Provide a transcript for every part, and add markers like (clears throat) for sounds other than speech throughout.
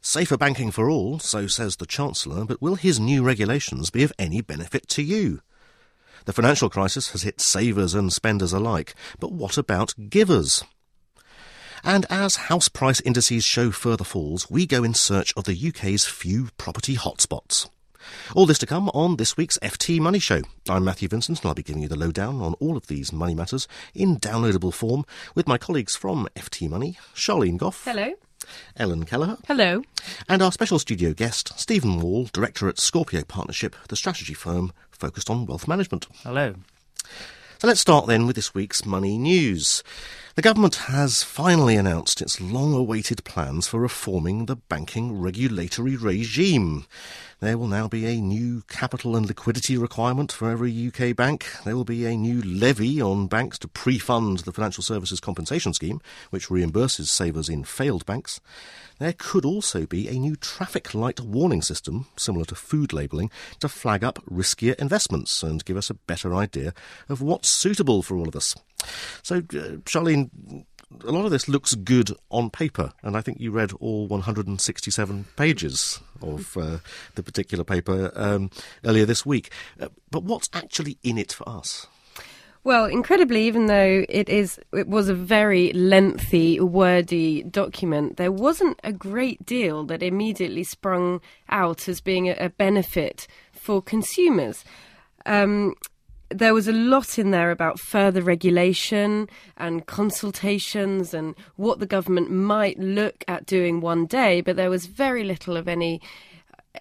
Safer banking for all, so says the Chancellor, but will his new regulations be of any benefit to you? The financial crisis has hit savers and spenders alike, but what about givers? And as house price indices show further falls, we go in search of the UK's few property hotspots. All this to come on this week's FT Money Show. I'm Matthew Vincent and I'll be giving you the lowdown on all of these money matters in downloadable form with my colleagues from FT Money, Charlene Goff. Hello. Ellen Kelleher. Hello. And our special studio guest, Stephen Wall, Director at Scorpio Partnership, the strategy firm focused on wealth management. Hello. So let's start then with this week's money news. The government has finally announced its long awaited plans for reforming the banking regulatory regime. There will now be a new capital and liquidity requirement for every UK bank. There will be a new levy on banks to pre fund the Financial Services Compensation Scheme, which reimburses savers in failed banks. There could also be a new traffic light warning system, similar to food labelling, to flag up riskier investments and give us a better idea of what's suitable for all of us. So, uh, Charlene, a lot of this looks good on paper, and I think you read all 167 pages of uh, the particular paper um, earlier this week. Uh, but what's actually in it for us? Well, incredibly, even though it is, it was a very lengthy, wordy document. There wasn't a great deal that immediately sprung out as being a, benefit for consumers. Um, there was a lot in there about further regulation and consultations and what the government might look at doing one day, but there was very little of any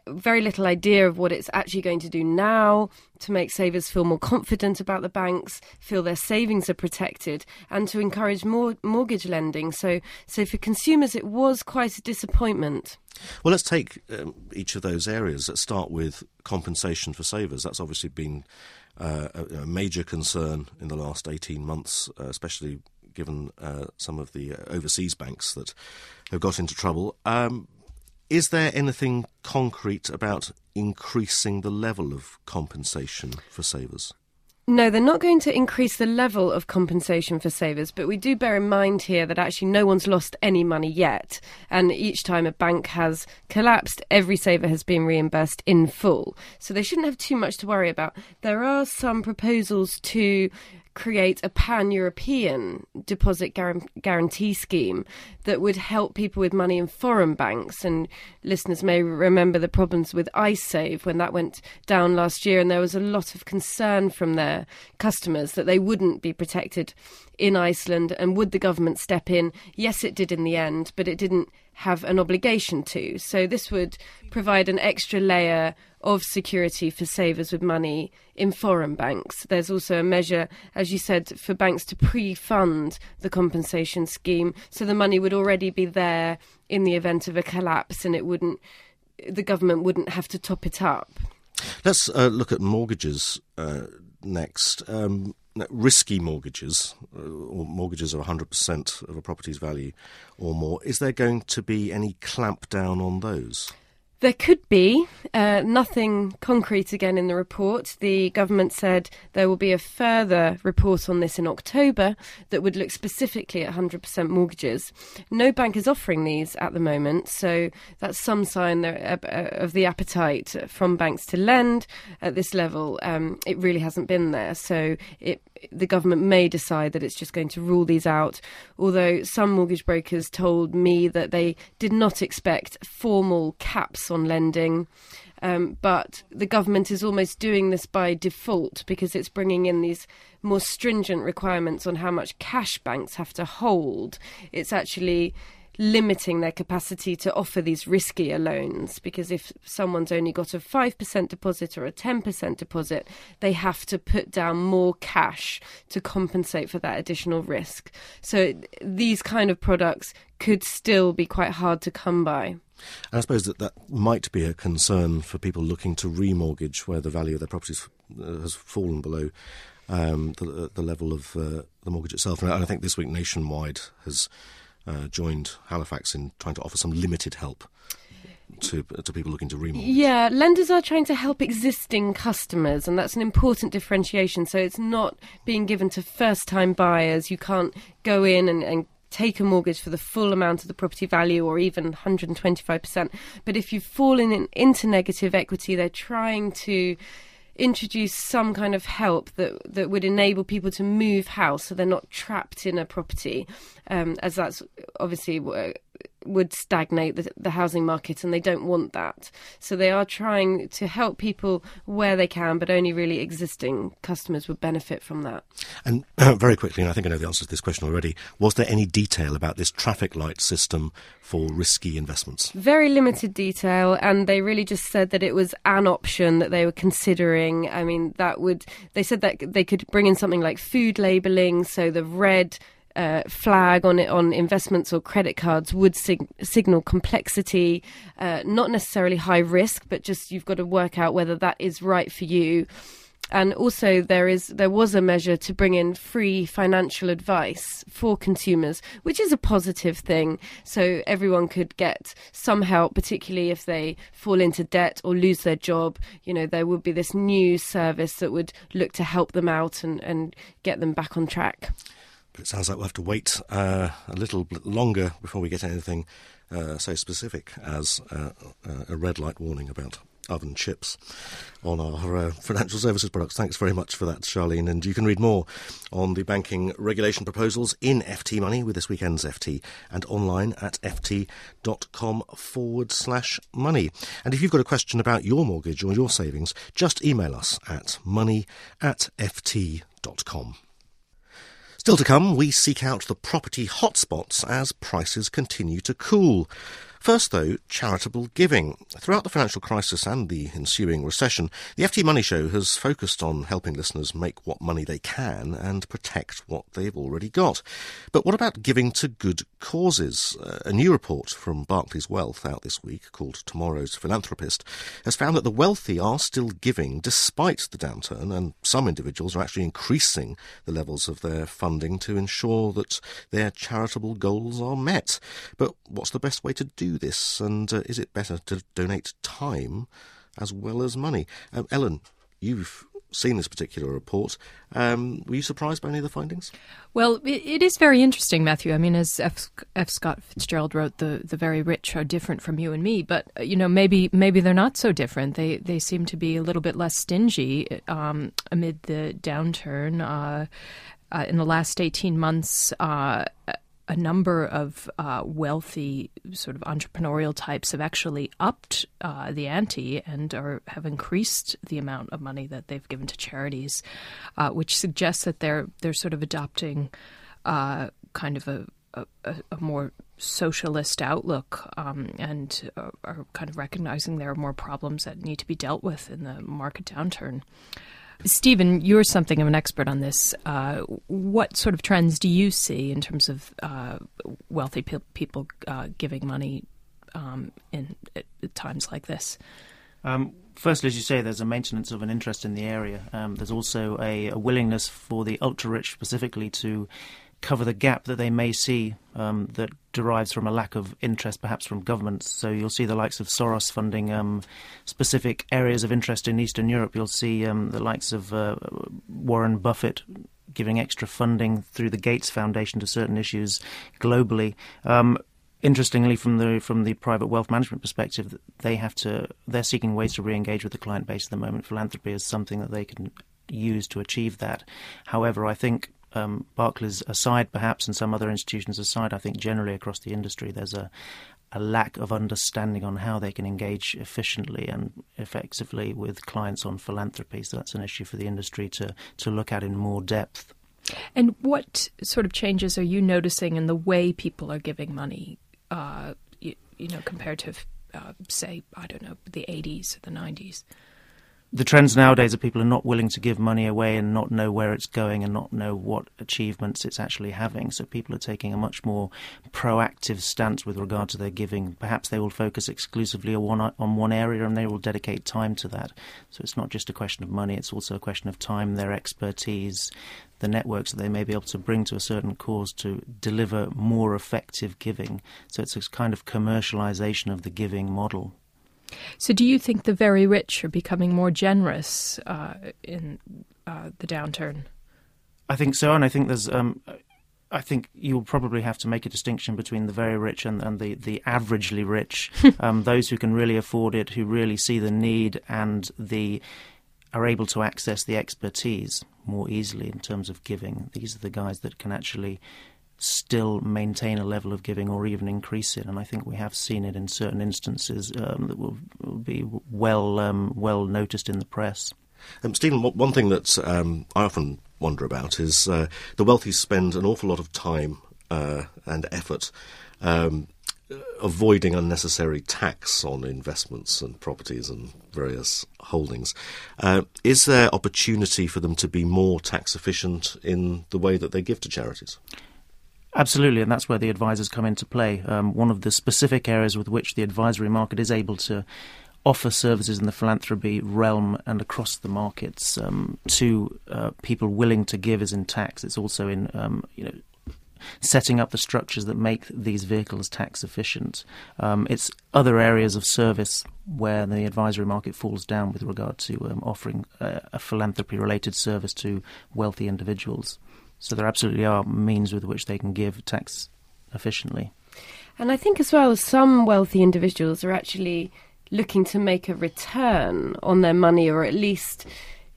very little idea of what it's actually going to do now to make savers feel more confident about the banks, feel their savings are protected, and to encourage more mortgage lending. So, so for consumers, it was quite a disappointment. Well, let's take um, each of those areas. Let's start with compensation for savers. That's obviously been uh, a, major concern in the last 18 months, uh, especially given uh, some of the uh, overseas banks that have got into trouble. Um, is there anything concrete about increasing the level of compensation for savers? No, they're not going to increase the level of compensation for savers, but we do bear in mind here that actually no one's lost any money yet. And each time a bank has collapsed, every saver has been reimbursed in full. So they shouldn't have too much to worry about. There are some proposals to create a pan European deposit guarantee scheme that would help people with money in foreign banks. And listeners may remember the problems with Icesave when that went down last year, and there was a lot of concern from their customers that they wouldn't be protected in Iceland. And would the government step in? Yes, it did in the end, but it didn't have an obligation to. So this would provide an extra layer of security for savers with money in foreign banks. There's also a measure, as you said, for banks to pre fund the compensation scheme so the money would already be there in the event of a collapse and it wouldn't the government wouldn't have to top it up. Let's uh, look at mortgages uh, next. Um, risky mortgages, uh, or mortgages of 100% of a property's value or more, is there going to be any clampdown on those? There could be uh, nothing concrete again in the report. The government said there will be a further report on this in October that would look specifically at 100% mortgages. No bank is offering these at the moment, so that's some sign uh, uh, of the appetite from banks to lend at this level. Um, it really hasn't been there, so it the government may decide that it's just going to rule these out. Although some mortgage brokers told me that they did not expect formal caps on lending. Um, but the government is almost doing this by default because it's bringing in these more stringent requirements on how much cash banks have to hold. It's actually limiting their capacity to offer these riskier loans because if someone's only got a 5% deposit or a 10% deposit, they have to put down more cash to compensate for that additional risk. So these kind of products could still be quite hard to come by. I suppose that that might be a concern for people looking to remortgage where the value of their properties uh, has fallen below um, the, the, level of uh, the mortgage itself. And I think this week Nationwide has uh, joined Halifax in trying to offer some limited help to to people looking to remortgage. Yeah, lenders are trying to help existing customers, and that's an important differentiation. So it's not being given to first time buyers. You can't go in and, and take a mortgage for the full amount of the property value or even 125%. But if you've fallen in, into negative equity, they're trying to introduce some kind of help that that would enable people to move house so they're not trapped in a property. Um, as that's obviously would stagnate the, the, housing market, and they don't want that. So they are trying to help people where they can, but only really existing customers would benefit from that. And uh, (clears throat) very quickly, and I think I know the answer to this question already, was there any detail about this traffic light system for risky investments? Very limited detail, and they really just said that it was an option that they were considering. I mean, that would, they said that they could bring in something like food labelling, so the red uh, flag on it on investments or credit cards would sig- signal complexity, uh, not necessarily high risk, but just you've got to work out whether that is right for you. And also, there is there was a measure to bring in free financial advice for consumers, which is a positive thing. So everyone could get some help, particularly if they fall into debt or lose their job. You know, there would be this new service that would look to help them out and, and get them back on track. It sounds like we'll have to wait uh, a little bit longer before we get anything uh, so specific as uh, uh a red light warning about oven chips on our uh, financial services products. Thanks very much for that, Charlene. And you can read more on the banking regulation proposals in FT Money with this weekend's FT and online at ft.com forward slash money. And if you've got a question about your mortgage or your savings, just email us at money at ft.com. Still to come, we seek out the property hotspots as prices continue to cool. First, though, charitable giving. Throughout the financial crisis and the ensuing recession, the FT Money Show has focused on helping listeners make what money they can and protect what they've already got. But what about giving to good causes? A new report from Barclays Wealth out this week called Tomorrow's Philanthropist has found that the wealthy are still giving despite the downturn, and some individuals are actually increasing the levels of their funding to ensure that their charitable goals are met. But what's the best way to do this? And uh, is it better to donate time as well as money? Um, Ellen, you've seen this particular report. Um, were you surprised by any of the findings? Well, it, it is very interesting, Matthew. I mean, as F. F. Scott Fitzgerald wrote, the the very rich are different from you and me, but uh, you know, maybe maybe they're not so different. They they seem to be a little bit less stingy um, amid the downturn. Uh, uh, in the last 18 months, uh, a number of uh, wealthy sort of entrepreneurial types have actually upped uh, the ante and are have increased the amount of money that they've given to charities, uh, which suggests that they're they're sort of adopting uh, kind of a, a, a, more socialist outlook um, and are kind of recognizing there are more problems that need to be dealt with in the market downturn. Stephen, you're something of an expert on this. Uh, what sort of trends do you see in terms of uh, wealthy pe- people uh, giving money um, in times like this? Um, firstly, as you say, there's a maintenance of an interest in the area. Um, there's also a, a willingness for the ultra rich specifically to cover the gap that they may see um, that derives from a lack of interest, perhaps from governments. So you'll see the likes of Soros funding um, specific areas of interest in Eastern Europe. You'll see um, the likes of uh, Warren Buffett giving extra funding through the Gates Foundation to certain issues globally. Um, interestingly, from the from the private wealth management perspective, they have to they're seeking ways to re-engage with the client base at the moment. Philanthropy is something that they can use to achieve that. However, I think um, Barclays aside, perhaps, and some other institutions aside, I think generally across the industry there's a, a lack of understanding on how they can engage efficiently and effectively with clients on philanthropy. So that's an issue for the industry to, to look at in more depth. And what sort of changes are you noticing in the way people are giving money, uh, you, you, know, compared to, uh, say, I don't know, the 80s or the 90s? The trends nowadays are people are not willing to give money away and not know where it's going and not know what achievements it's actually having. So people are taking a much more proactive stance with regard to their giving. Perhaps they will focus exclusively on one, on one area and they will dedicate time to that. So it's not just a question of money, it's also a question of time, their expertise, the networks that they may be able to bring to a certain cause to deliver more effective giving. So it's a kind of commercialization of the giving model. So, do you think the very rich are becoming more generous uh, in uh, the downturn? I think so, and I think there's um, I think you'll probably have to make a distinction between the very rich and, and the, the averagely rich, (laughs) um, those who can really afford it, who really see the need and the are able to access the expertise more easily in terms of giving. These are the guys that can actually still maintain a level of giving or even increase it. And I think we have seen it in certain instances um, that will, will, be well um, well noticed in the press. Um, Stephen, one thing that um, I often wonder about is uh, the wealthy spend an awful lot of time uh, and effort um, avoiding unnecessary tax on investments and properties and various holdings. Uh, is there opportunity for them to be more tax efficient in the way that they give to charities? Absolutely, and that's where the advisors come into play. Um, one of the specific areas with which the advisory market is able to offer services in the philanthropy realm and across the markets um, to uh, people willing to give is in tax. It's also in um, you know setting up the structures that make these vehicles tax efficient. Um, it's other areas of service where the advisory market falls down with regard to um, offering a, a philanthropy related service to wealthy individuals. So there absolutely are means with which they can give tax efficiently. And I think as well, some wealthy individuals are actually looking to make a return on their money, or at least,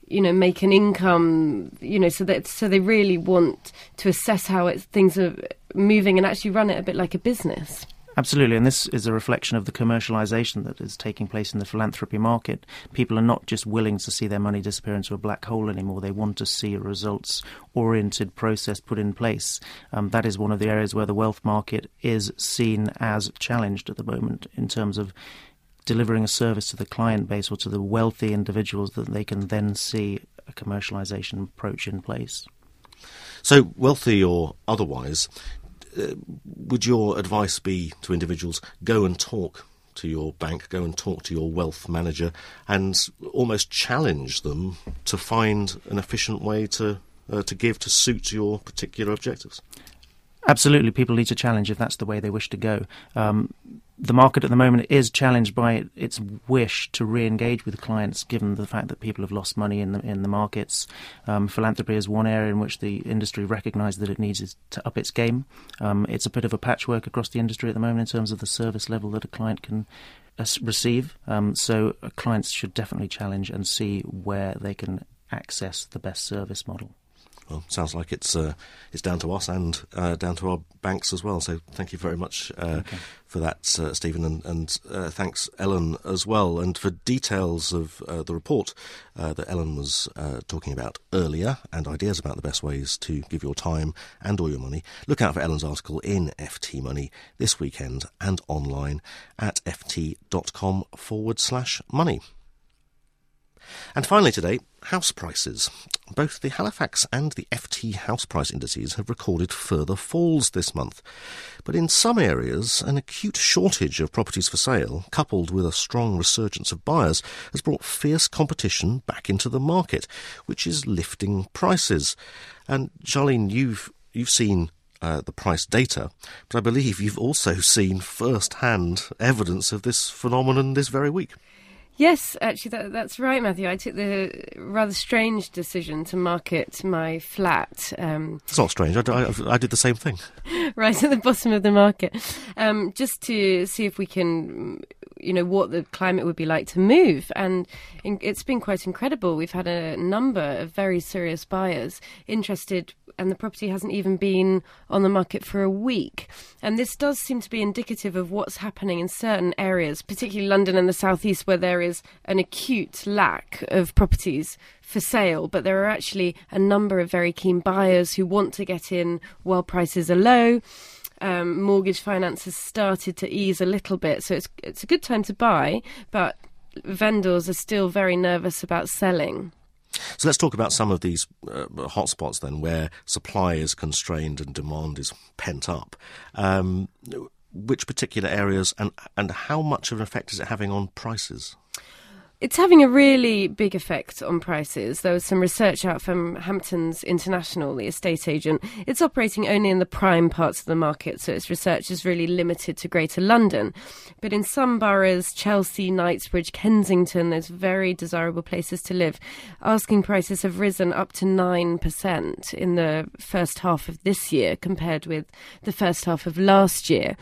you know, make an income. You know, so that so they really want to assess how things are moving and actually run it a bit like a business. Absolutely, and this is a reflection of the commercialization that is taking place in the philanthropy market. People are not just willing to see their money disappear into a black hole anymore. They want to see a results oriented process put in place. Um, that is one of the areas where the wealth market is seen as challenged at the moment in terms of delivering a service to the client base or to the wealthy individuals that they can then see a commercialization approach in place. So, wealthy or otherwise, uh, would your advice be to individuals go and talk to your bank, go and talk to your wealth manager, and almost challenge them to find an efficient way to uh, to give to suit your particular objectives? Absolutely, people need to challenge if that's the way they wish to go. Um, the market at the moment is challenged by its wish to re-engage with clients, given the fact that people have lost money in the in the markets. Um, philanthropy is one area in which the industry recognises that it needs to up its game. Um, it's a bit of a patchwork across the industry at the moment in terms of the service level that a client can uh, receive. Um, so uh, clients should definitely challenge and see where they can access the best service model. Well, sounds like it's uh, it's down to us and uh, down to our banks as well. So thank you very much uh, okay. for that, uh, Stephen, and, and uh, thanks Ellen as well. And for details of uh, the report that Ellen was talking about earlier and ideas about the best ways to give your time and all your money, look out for Ellen's article in FT Money this weekend and online at ft.com forward slash money. And finally today, house prices. Both the Halifax and the FT house price indices have recorded further falls this month. But in some areas, an acute shortage of properties for sale, coupled with a strong resurgence of buyers, has brought fierce competition back into the market, which is lifting prices. And Charlene, you've you've seen uh, the price data, but I believe you've also seen first-hand evidence of this phenomenon this very week. Yes, actually, that, that's right, Matthew. I took the rather strange decision to market my flat. Um, it's not strange. I, I, I, did the same thing. (laughs) right at the bottom of the market, um, just to see if we can, you know, what the climate would be like to move. And in, it's been quite incredible. We've had a number of very serious buyers interested and the property hasn't even been on the market for a week. And this does seem to be indicative of what's happening in certain areas, particularly London and the southeast, where there is an acute lack of properties for sale. But there are actually a number of very keen buyers who want to get in while prices are low. Um, mortgage finance has started to ease a little bit, so it's it's a good time to buy, but vendors are still very nervous about selling. So let's talk about some of these uh, hotspots then, where supply is constrained and demand is pent up. Um, which particular areas and and how much of an effect is it having on prices? It's having a really big effect on prices. There was some research out from Hamptons International, the estate agent. It's operating only in the prime parts of the market, so its research is really limited to Greater London. But in some boroughs, Chelsea, Knightsbridge, Kensington, those very desirable places to live, asking prices have risen up to 9% in the first half of this year compared with the first half of last year.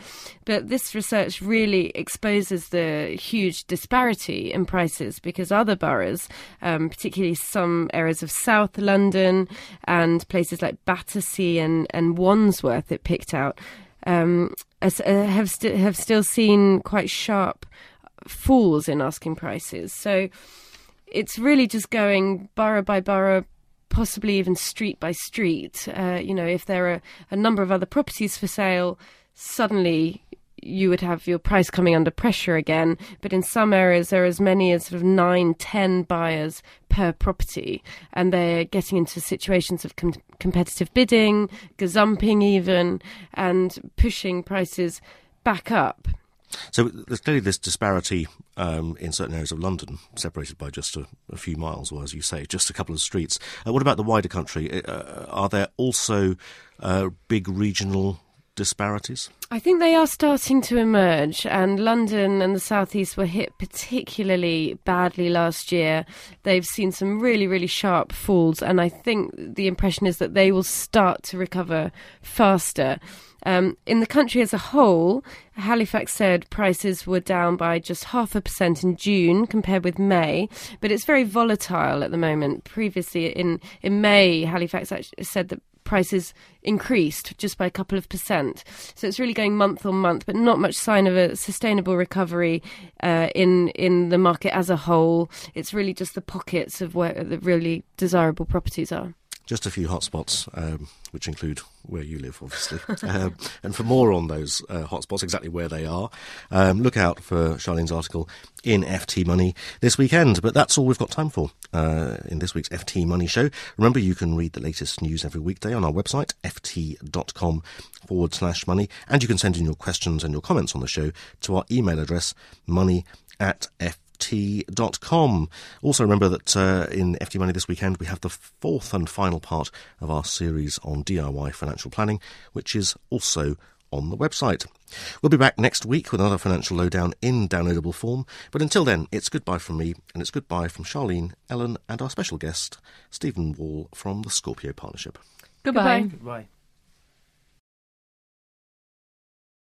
But this research really exposes the huge disparity in prices because other boroughs, um, particularly some areas of South London and places like Battersea and, and Wandsworth, it picked out, um, uh, have, st- have still seen quite sharp falls in asking prices. So it's really just going borough by borough, possibly even street by street. Uh, you know, if there are a number of other properties for sale, suddenly you would have your price coming under pressure again. But in some areas, there are as many as sort of nine, ten buyers per property, and they're getting into situations of com- competitive bidding, gazumping even, and pushing prices back up. So there's clearly this disparity um, in certain areas of London, separated by just a, a, few miles, or as you say, just a couple of streets. Uh, what about the wider country? Uh, are there also uh, big regional disparities? I think they are starting to emerge, and London and the southeast were hit particularly badly last year. They've seen some really, really sharp falls, and I think the impression is that they will start to recover faster. Um, in the country as a whole, Halifax said prices were down by just half a percent in June compared with May, but it's very volatile at the moment. Previously, in, in May, Halifax said that prices increased just by a couple of percent. So it's really going month on month, but not much sign of a sustainable recovery uh, in in the market as a whole. It's really just the pockets of where the really desirable properties are just a few hotspots, um, which include where you live, obviously. (laughs) um, and for more on those uh, hotspots, exactly where they are, um, look out for Charlene's article in FT Money this weekend. But that's all we've got time for uh, in this week's FT Money show. Remember, you can read the latest news every weekday on our website, ft.com forward slash money. And you can send in your questions and your comments on the show to our email address, money at ft ft.com. Also, remember that uh, in FT Money this weekend, we have the fourth and final part of our series on DIY financial planning, which is also on the website. We'll be back next week with another financial lowdown in downloadable form. But until then, it's goodbye from me, and it's goodbye from Charlene, Ellen, and our special guest, Stephen Wall from the Scorpio Partnership. Goodbye. Goodbye.